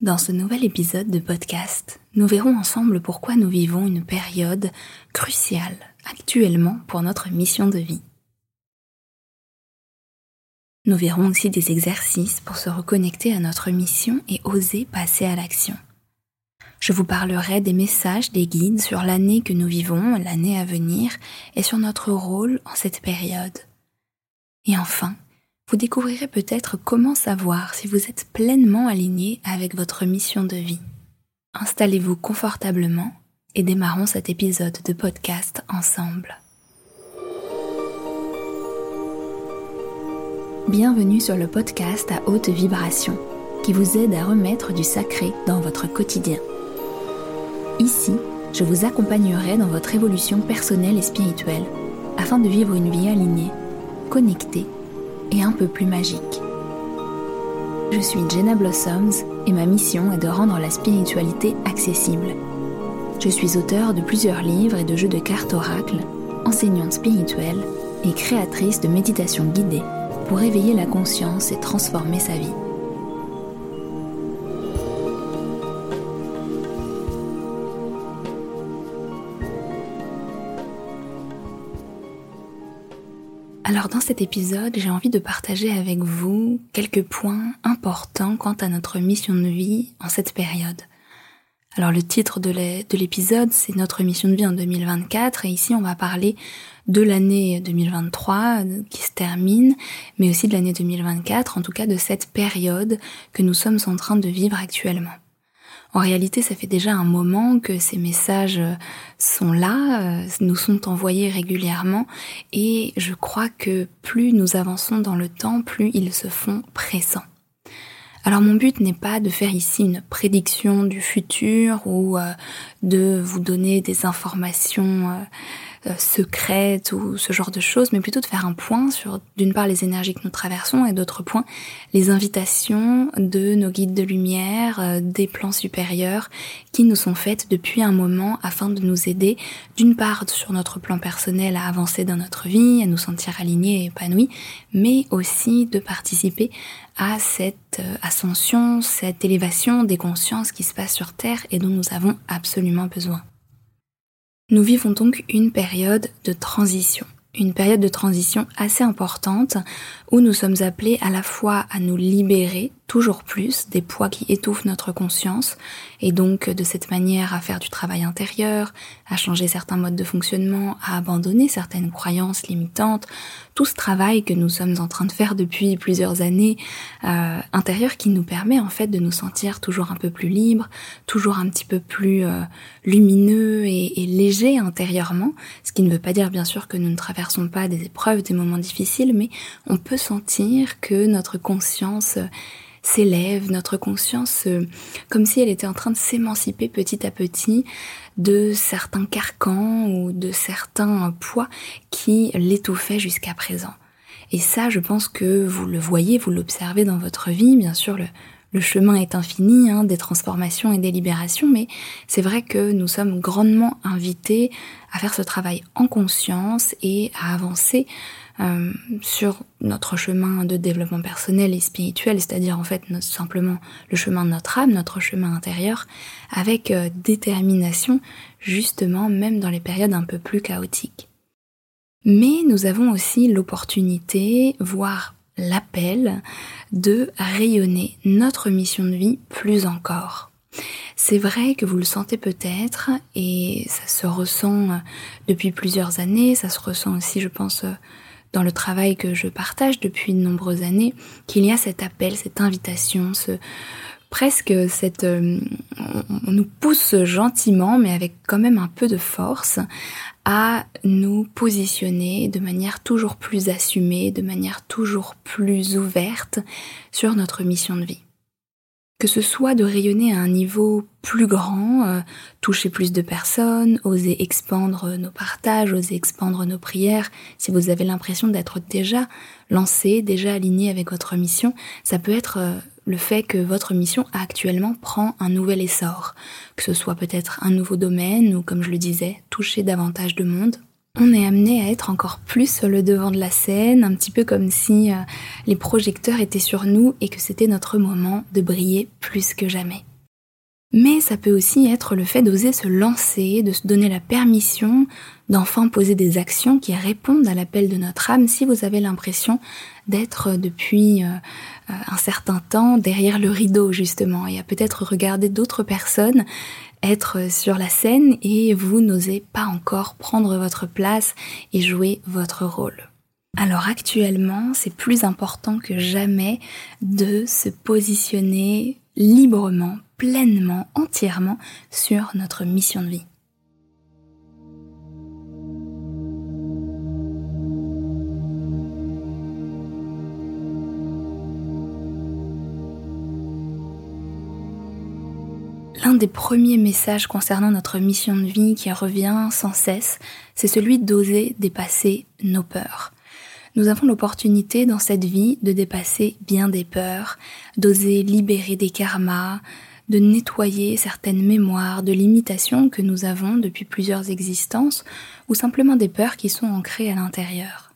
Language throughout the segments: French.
Dans ce nouvel épisode de podcast, nous verrons ensemble pourquoi nous vivons une période cruciale actuellement pour notre mission de vie. Nous verrons aussi des exercices pour se reconnecter à notre mission et oser passer à l'action. Je vous parlerai des messages, des guides sur l'année que nous vivons, l'année à venir, et sur notre rôle en cette période. Et enfin, vous découvrirez peut-être comment savoir si vous êtes pleinement aligné avec votre mission de vie. Installez-vous confortablement et démarrons cet épisode de podcast ensemble. Bienvenue sur le podcast à haute vibration qui vous aide à remettre du sacré dans votre quotidien. Ici, je vous accompagnerai dans votre évolution personnelle et spirituelle afin de vivre une vie alignée, connectée et un peu plus magique. Je suis Jenna Blossoms et ma mission est de rendre la spiritualité accessible. Je suis auteure de plusieurs livres et de jeux de cartes oracles, enseignante spirituelle et créatrice de méditation guidée pour éveiller la conscience et transformer sa vie. Alors dans cet épisode, j'ai envie de partager avec vous quelques points importants quant à notre mission de vie en cette période. Alors le titre de l'épisode, c'est notre mission de vie en 2024 et ici on va parler de l'année 2023 qui se termine, mais aussi de l'année 2024, en tout cas de cette période que nous sommes en train de vivre actuellement. En réalité, ça fait déjà un moment que ces messages sont là, euh, nous sont envoyés régulièrement et je crois que plus nous avançons dans le temps, plus ils se font pressants. Alors mon but n'est pas de faire ici une prédiction du futur ou euh, de vous donner des informations euh, euh, secrètes ou ce genre de choses, mais plutôt de faire un point sur d'une part les énergies que nous traversons et d'autre point les invitations de nos guides de lumière, euh, des plans supérieurs qui nous sont faites depuis un moment afin de nous aider d'une part sur notre plan personnel à avancer dans notre vie, à nous sentir alignés et épanouis, mais aussi de participer à cette euh, ascension, cette élévation des consciences qui se passe sur Terre et dont nous avons absolument besoin. Nous vivons donc une période de transition, une période de transition assez importante où nous sommes appelés à la fois à nous libérer toujours plus des poids qui étouffent notre conscience et donc de cette manière à faire du travail intérieur, à changer certains modes de fonctionnement, à abandonner certaines croyances limitantes, tout ce travail que nous sommes en train de faire depuis plusieurs années euh, intérieur qui nous permet en fait de nous sentir toujours un peu plus libres, toujours un petit peu plus euh, lumineux et, et légers intérieurement, ce qui ne veut pas dire bien sûr que nous ne traversons pas des épreuves, des moments difficiles, mais on peut sentir que notre conscience s'élève, notre conscience, euh, comme si elle était en train de s'émanciper petit à petit de certains carcans ou de certains poids qui l'étouffaient jusqu'à présent. Et ça, je pense que vous le voyez, vous l'observez dans votre vie. Bien sûr, le, le chemin est infini, hein, des transformations et des libérations, mais c'est vrai que nous sommes grandement invités à faire ce travail en conscience et à avancer euh, sur notre chemin de développement personnel et spirituel, c'est-à-dire en fait simplement le chemin de notre âme, notre chemin intérieur, avec euh, détermination, justement même dans les périodes un peu plus chaotiques. Mais nous avons aussi l'opportunité, voire l'appel, de rayonner notre mission de vie plus encore. C'est vrai que vous le sentez peut-être et ça se ressent depuis plusieurs années, ça se ressent aussi je pense dans le travail que je partage depuis de nombreuses années, qu'il y a cet appel, cette invitation, ce presque cette euh, on nous pousse gentiment mais avec quand même un peu de force à nous positionner de manière toujours plus assumée, de manière toujours plus ouverte sur notre mission de vie. Que ce soit de rayonner à un niveau plus grand, euh, toucher plus de personnes, oser expandre nos partages, oser expandre nos prières, si vous avez l'impression d'être déjà lancé, déjà aligné avec votre mission, ça peut être euh, le fait que votre mission actuellement prend un nouvel essor, que ce soit peut-être un nouveau domaine ou, comme je le disais, toucher davantage de monde on est amené à être encore plus sur le devant de la scène, un petit peu comme si euh, les projecteurs étaient sur nous et que c'était notre moment de briller plus que jamais. Mais ça peut aussi être le fait d'oser se lancer, de se donner la permission d'enfin poser des actions qui répondent à l'appel de notre âme si vous avez l'impression d'être depuis euh, un certain temps derrière le rideau justement et à peut-être regarder d'autres personnes être sur la scène et vous n'osez pas encore prendre votre place et jouer votre rôle. Alors actuellement, c'est plus important que jamais de se positionner librement, pleinement, entièrement sur notre mission de vie. L'un des premiers messages concernant notre mission de vie qui revient sans cesse, c'est celui d'oser dépasser nos peurs. Nous avons l'opportunité dans cette vie de dépasser bien des peurs, d'oser libérer des karmas, de nettoyer certaines mémoires, de limitations que nous avons depuis plusieurs existences, ou simplement des peurs qui sont ancrées à l'intérieur.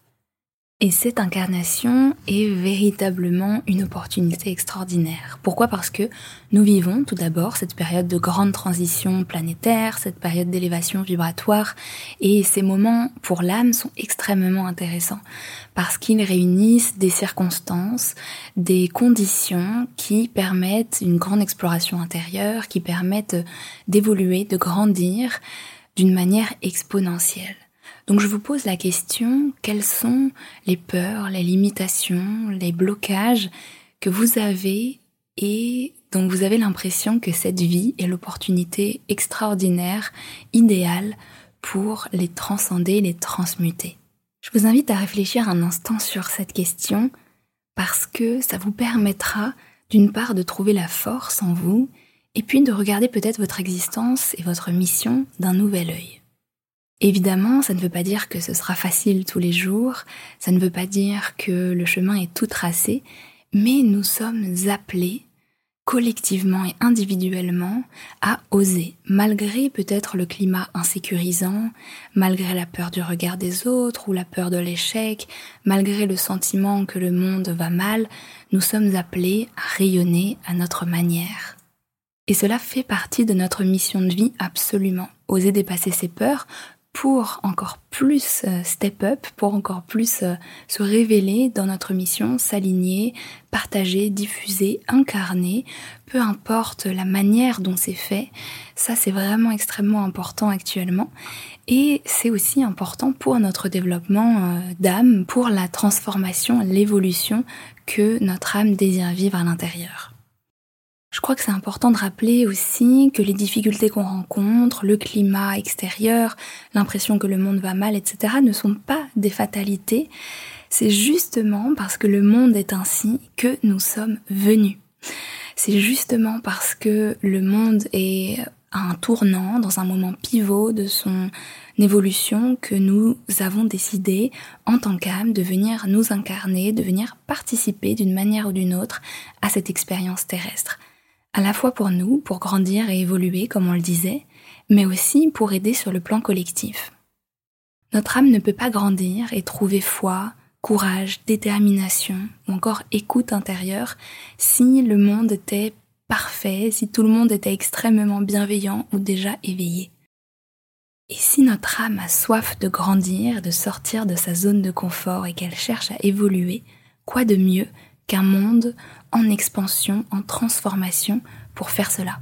Et cette incarnation est véritablement une opportunité extraordinaire. Pourquoi? Parce que nous vivons tout d'abord cette période de grande transition planétaire, cette période d'élévation vibratoire, et ces moments pour l'âme sont extrêmement intéressants, parce qu'ils réunissent des circonstances, des conditions qui permettent une grande exploration intérieure, qui permettent d'évoluer, de grandir d'une manière exponentielle. Donc je vous pose la question, quelles sont les peurs, les limitations, les blocages que vous avez et dont vous avez l'impression que cette vie est l'opportunité extraordinaire, idéale pour les transcender, les transmuter? Je vous invite à réfléchir un instant sur cette question parce que ça vous permettra d'une part de trouver la force en vous et puis de regarder peut-être votre existence et votre mission d'un nouvel œil. Évidemment, ça ne veut pas dire que ce sera facile tous les jours, ça ne veut pas dire que le chemin est tout tracé, mais nous sommes appelés collectivement et individuellement à oser, malgré peut-être le climat insécurisant, malgré la peur du regard des autres ou la peur de l'échec, malgré le sentiment que le monde va mal, nous sommes appelés à rayonner à notre manière. Et cela fait partie de notre mission de vie absolument. Oser dépasser ses peurs, pour encore plus euh, step up, pour encore plus euh, se révéler dans notre mission, s'aligner, partager, diffuser, incarner, peu importe la manière dont c'est fait, ça c'est vraiment extrêmement important actuellement. Et c'est aussi important pour notre développement euh, d'âme, pour la transformation, l'évolution que notre âme désire vivre à l'intérieur. Crois que c'est important de rappeler aussi que les difficultés qu'on rencontre, le climat extérieur, l'impression que le monde va mal, etc., ne sont pas des fatalités. C'est justement parce que le monde est ainsi que nous sommes venus. C'est justement parce que le monde est à un tournant, dans un moment pivot de son évolution, que nous avons décidé, en tant qu'âme, de venir nous incarner, de venir participer d'une manière ou d'une autre à cette expérience terrestre à la fois pour nous, pour grandir et évoluer, comme on le disait, mais aussi pour aider sur le plan collectif. Notre âme ne peut pas grandir et trouver foi, courage, détermination ou encore écoute intérieure si le monde était parfait, si tout le monde était extrêmement bienveillant ou déjà éveillé. Et si notre âme a soif de grandir, de sortir de sa zone de confort et qu'elle cherche à évoluer, quoi de mieux qu'un monde en expansion, en transformation pour faire cela.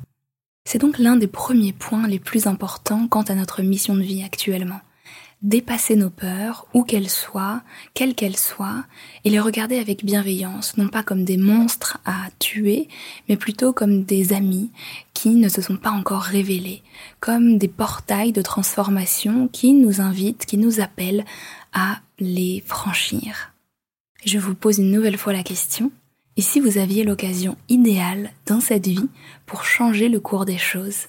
C'est donc l'un des premiers points les plus importants quant à notre mission de vie actuellement. Dépasser nos peurs, où qu'elles soient, quelles qu'elles soient, et les regarder avec bienveillance, non pas comme des monstres à tuer, mais plutôt comme des amis qui ne se sont pas encore révélés, comme des portails de transformation qui nous invitent, qui nous appellent à les franchir. Je vous pose une nouvelle fois la question. Si vous aviez l'occasion idéale dans cette vie pour changer le cours des choses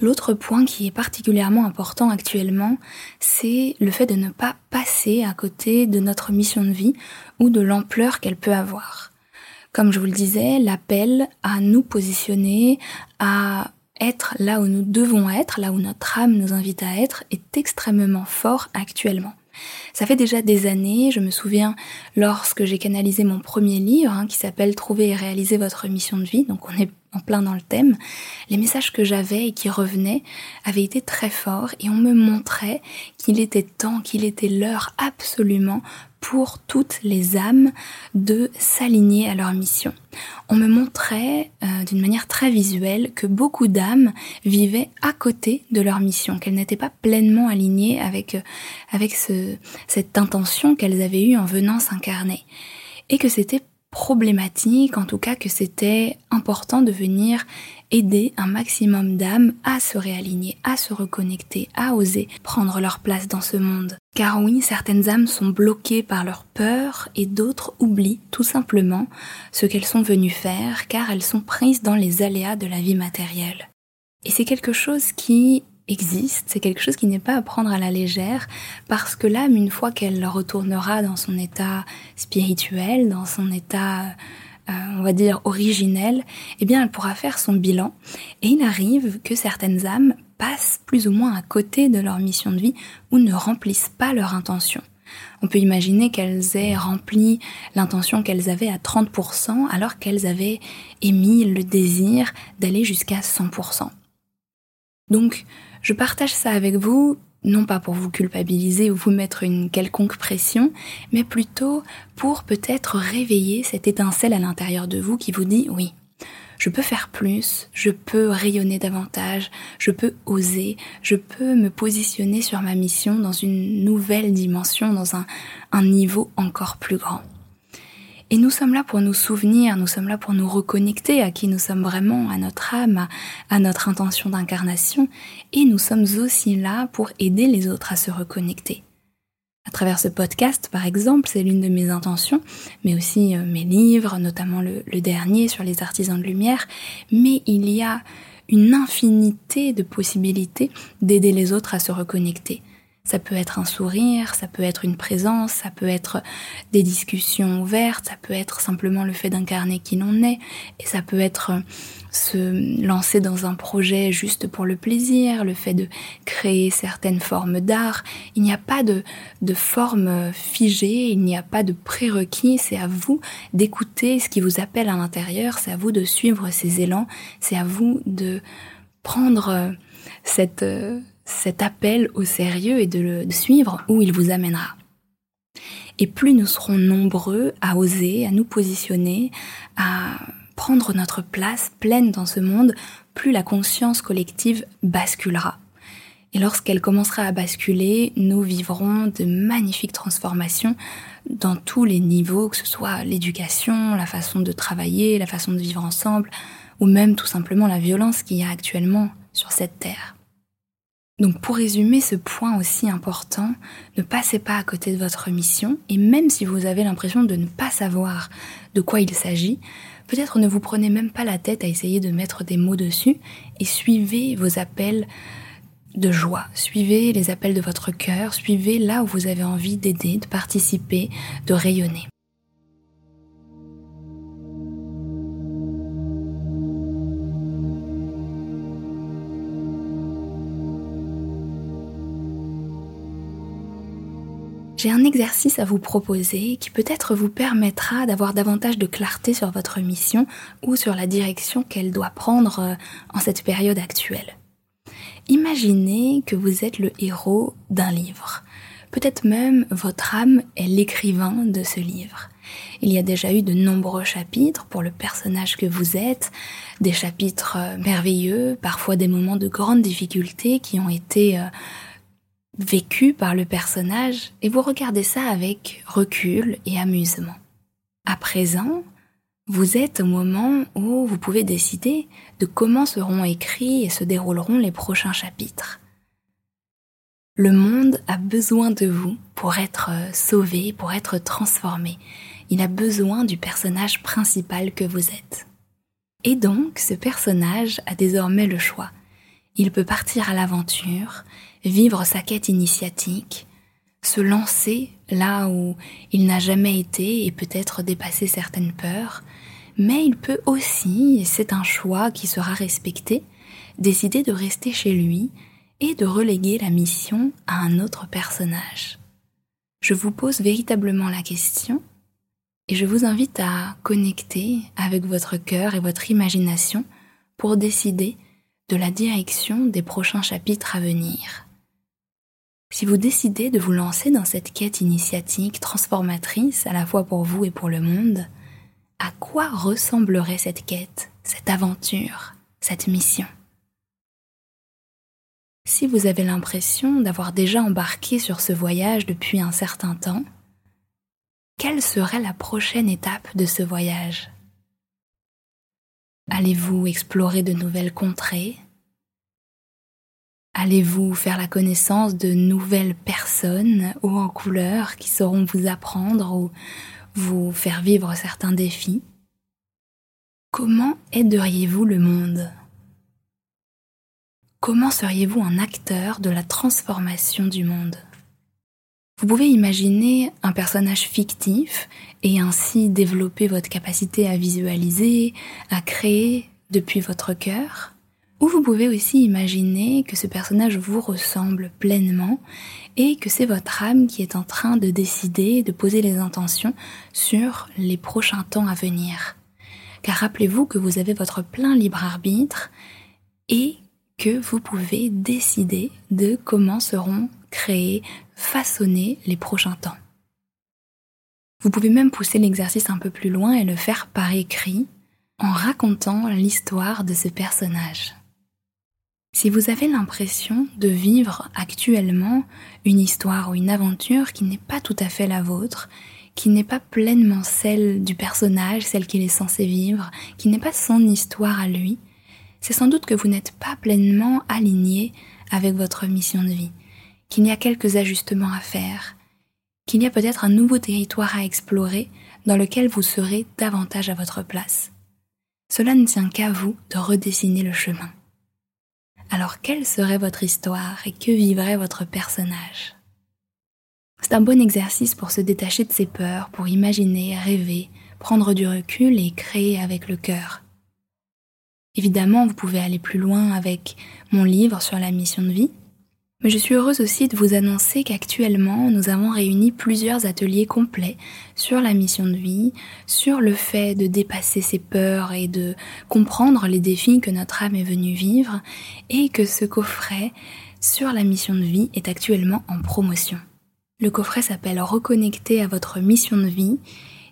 L'autre point qui est particulièrement important actuellement, c'est le fait de ne pas passer à côté de notre mission de vie ou de l'ampleur qu'elle peut avoir comme je vous le disais, l'appel à nous positionner, à être là où nous devons être, là où notre âme nous invite à être, est extrêmement fort actuellement. Ça fait déjà des années, je me souviens lorsque j'ai canalisé mon premier livre hein, qui s'appelle Trouver et réaliser votre mission de vie, donc on est en plein dans le thème, les messages que j'avais et qui revenaient avaient été très forts et on me montrait qu'il était temps, qu'il était l'heure absolument pour toutes les âmes de s'aligner à leur mission. On me montrait euh, d'une manière très visuelle que beaucoup d'âmes vivaient à côté de leur mission, qu'elles n'étaient pas pleinement alignées avec, euh, avec ce, cette intention qu'elles avaient eue en venant s'incarner. Et que c'était problématique, en tout cas que c'était important de venir aider un maximum d'âmes à se réaligner, à se reconnecter, à oser prendre leur place dans ce monde. Car oui, certaines âmes sont bloquées par leur peur et d'autres oublient tout simplement ce qu'elles sont venues faire car elles sont prises dans les aléas de la vie matérielle. Et c'est quelque chose qui existe, c'est quelque chose qui n'est pas à prendre à la légère, parce que l'âme, une fois qu'elle retournera dans son état spirituel, dans son état, euh, on va dire, originel, eh bien, elle pourra faire son bilan. Et il arrive que certaines âmes passent plus ou moins à côté de leur mission de vie ou ne remplissent pas leur intention. On peut imaginer qu'elles aient rempli l'intention qu'elles avaient à 30% alors qu'elles avaient émis le désir d'aller jusqu'à 100%. Donc, je partage ça avec vous, non pas pour vous culpabiliser ou vous mettre une quelconque pression, mais plutôt pour peut-être réveiller cette étincelle à l'intérieur de vous qui vous dit oui, je peux faire plus, je peux rayonner davantage, je peux oser, je peux me positionner sur ma mission dans une nouvelle dimension, dans un, niveau encore plus grand. Et nous sommes là pour nous souvenir, nous sommes là pour nous reconnecter à qui nous sommes vraiment, à notre âme, à, notre intention d'incarnation, et nous sommes aussi là pour aider les autres à se reconnecter. À travers ce podcast, par exemple, c'est l'une de mes intentions, mais aussi euh, mes livres, notamment le, le dernier sur les artisans de lumière, mais il y a une infinité de possibilités d'aider les autres à se reconnecter. Ça peut être un sourire, ça peut être une présence, ça peut être des discussions ouvertes, ça peut être simplement le fait d'incarner qui l'on est, et ça peut être euh, se lancer dans un projet juste pour le plaisir, le fait de créer certaines formes d'art. Il n'y a pas de, de forme figée, il n'y a pas de prérequis, c'est à vous d'écouter ce qui vous appelle à l'intérieur, c'est à vous de suivre ces élans, c'est à vous de prendre euh, cette euh, cet appel au sérieux et de le suivre où il vous amènera. Et plus nous serons nombreux à oser, à nous positionner, à prendre notre place pleine dans ce monde, plus la conscience collective basculera. Et lorsqu'elle commencera à basculer, nous vivrons de magnifiques transformations dans tous les niveaux, que ce soit l'éducation, la façon de travailler, la façon de vivre ensemble, ou même tout simplement la violence qu'il y a actuellement sur cette terre. Donc pour résumer ce point aussi important, ne passez pas à côté de votre mission et même si vous avez l'impression de ne pas savoir de quoi il s'agit, peut-être ne vous prenez même pas la tête à essayer de mettre des mots dessus et suivez vos appels de joie, suivez les appels de votre cœur, suivez là où vous avez envie d'aider, de participer, de rayonner. J'ai un exercice à vous proposer qui peut-être vous permettra d'avoir davantage de clarté sur votre mission ou sur la direction qu'elle doit prendre euh, en cette période actuelle. Imaginez que vous êtes le héros d'un livre. Peut-être même votre âme est l'écrivain de ce livre. Il y a déjà eu de nombreux chapitres pour le personnage que vous êtes, des chapitres euh, merveilleux, parfois des moments de grande difficulté qui ont été euh, vécu par le personnage et vous regardez ça avec recul et amusement. À présent, vous êtes au moment où vous pouvez décider de comment seront écrits et se dérouleront les prochains chapitres. Le monde a besoin de vous pour être sauvé, pour être transformé. Il a besoin du personnage principal que vous êtes. Et donc, ce personnage a désormais le choix. Il peut partir à l'aventure, vivre sa quête initiatique, se lancer là où il n'a jamais été et peut-être dépasser certaines peurs, mais il peut aussi, et c'est un choix qui sera respecté, décider de rester chez lui et de reléguer la mission à un autre personnage. Je vous pose véritablement la question et je vous invite à connecter avec votre cœur et votre imagination pour décider de la direction des prochains chapitres à venir. Si vous décidez de vous lancer dans cette quête initiatique transformatrice à la fois pour vous et pour le monde, à quoi ressemblerait cette quête, cette aventure, cette mission? Si vous avez l'impression d'avoir déjà embarqué sur ce voyage depuis un certain temps, quelle serait la prochaine étape de ce voyage? Allez-vous explorer de nouvelles contrées? Allez-vous faire la connaissance de nouvelles personnes haut en couleur qui sauront vous apprendre ou vous faire vivre certains défis? Comment aideriez-vous le monde? Comment seriez-vous un acteur de la transformation du monde? Vous pouvez imaginer un personnage fictif et ainsi développer votre capacité à visualiser, à créer depuis votre cœur ou vous pouvez aussi imaginer que ce personnage vous ressemble pleinement et que c'est votre âme qui est en train de décider, de poser les intentions sur les prochains temps à venir. Car rappelez-vous que vous avez votre plein libre arbitre et que vous pouvez décider de comment seront créés, façonnés les prochains temps. Vous pouvez même pousser l'exercice un peu plus loin et le faire par écrit en racontant l'histoire de ce personnage. Si vous avez l'impression de vivre actuellement une histoire ou une aventure qui n'est pas tout à fait la vôtre, qui n'est pas pleinement celle du personnage, celle qu'il est censé vivre, qui n'est pas son histoire à lui, c'est sans doute que vous n'êtes pas pleinement aligné avec votre mission de vie, qu'il y a quelques ajustements à faire, qu'il y a peut-être un nouveau territoire à explorer dans lequel vous serez davantage à votre place. Cela ne tient qu'à vous de redessiner le chemin alors quelle serait votre histoire et que vivrait votre personnage? C'est un bon exercice pour se détacher de ses peurs, pour imaginer, rêver, prendre du recul et créer avec le cœur. Évidemment, vous pouvez aller plus loin avec mon livre sur la mission de vie, mais je suis heureuse aussi de vous annoncer qu'actuellement, nous avons réuni plusieurs ateliers complets sur la mission de vie, sur le fait de dépasser ses peurs et de comprendre les défis que notre âme est venue vivre, et que ce coffret sur la mission de vie est actuellement en promotion. Le coffret s'appelle Reconnecter à votre mission de vie,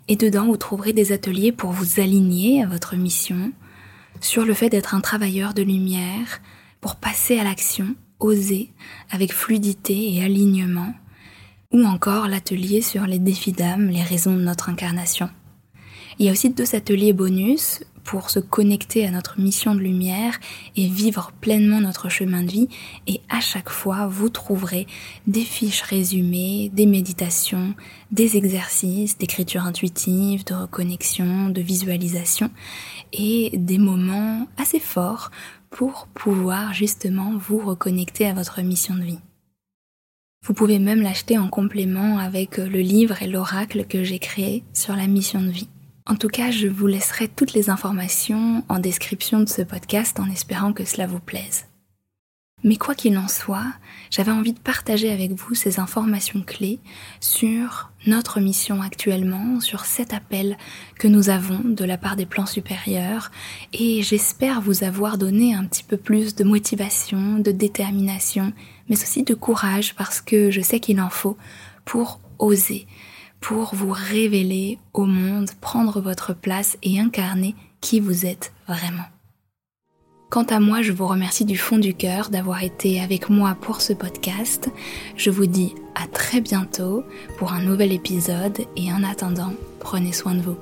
et dedans vous trouverez des ateliers pour vous aligner à votre mission, sur le fait d'être un travailleur de lumière, pour passer à l'action, oser avec fluidité et alignement, ou encore l'atelier sur les défis d'âme, les raisons de notre incarnation. Il y a aussi deux ateliers bonus pour se connecter à notre mission de lumière et vivre pleinement notre chemin de vie. Et à chaque fois, vous trouverez des fiches résumées, des méditations, des exercices d'écriture intuitive, de reconnexion, de visualisation et des moments assez forts pour pouvoir justement vous reconnecter à votre mission de vie. Vous pouvez même l'acheter en complément avec le livre et l'oracle que j'ai créé sur la mission de vie. En tout cas, je vous laisserai toutes les informations en description de ce podcast en espérant que cela vous plaise. Mais quoi qu'il en soit, j'avais envie de partager avec vous ces informations clés sur notre mission actuellement, sur cet appel que nous avons de la part des plans supérieurs, et j'espère vous avoir donné un petit peu plus de motivation, de détermination, mais aussi de courage parce que je sais qu'il en faut pour oser, pour vous révéler au monde, prendre votre place et incarner qui vous êtes vraiment. Quant à moi, je vous remercie du fond du cœur d'avoir été avec moi pour ce podcast. Je vous dis à très bientôt pour un nouvel épisode et en attendant, prenez soin de vous.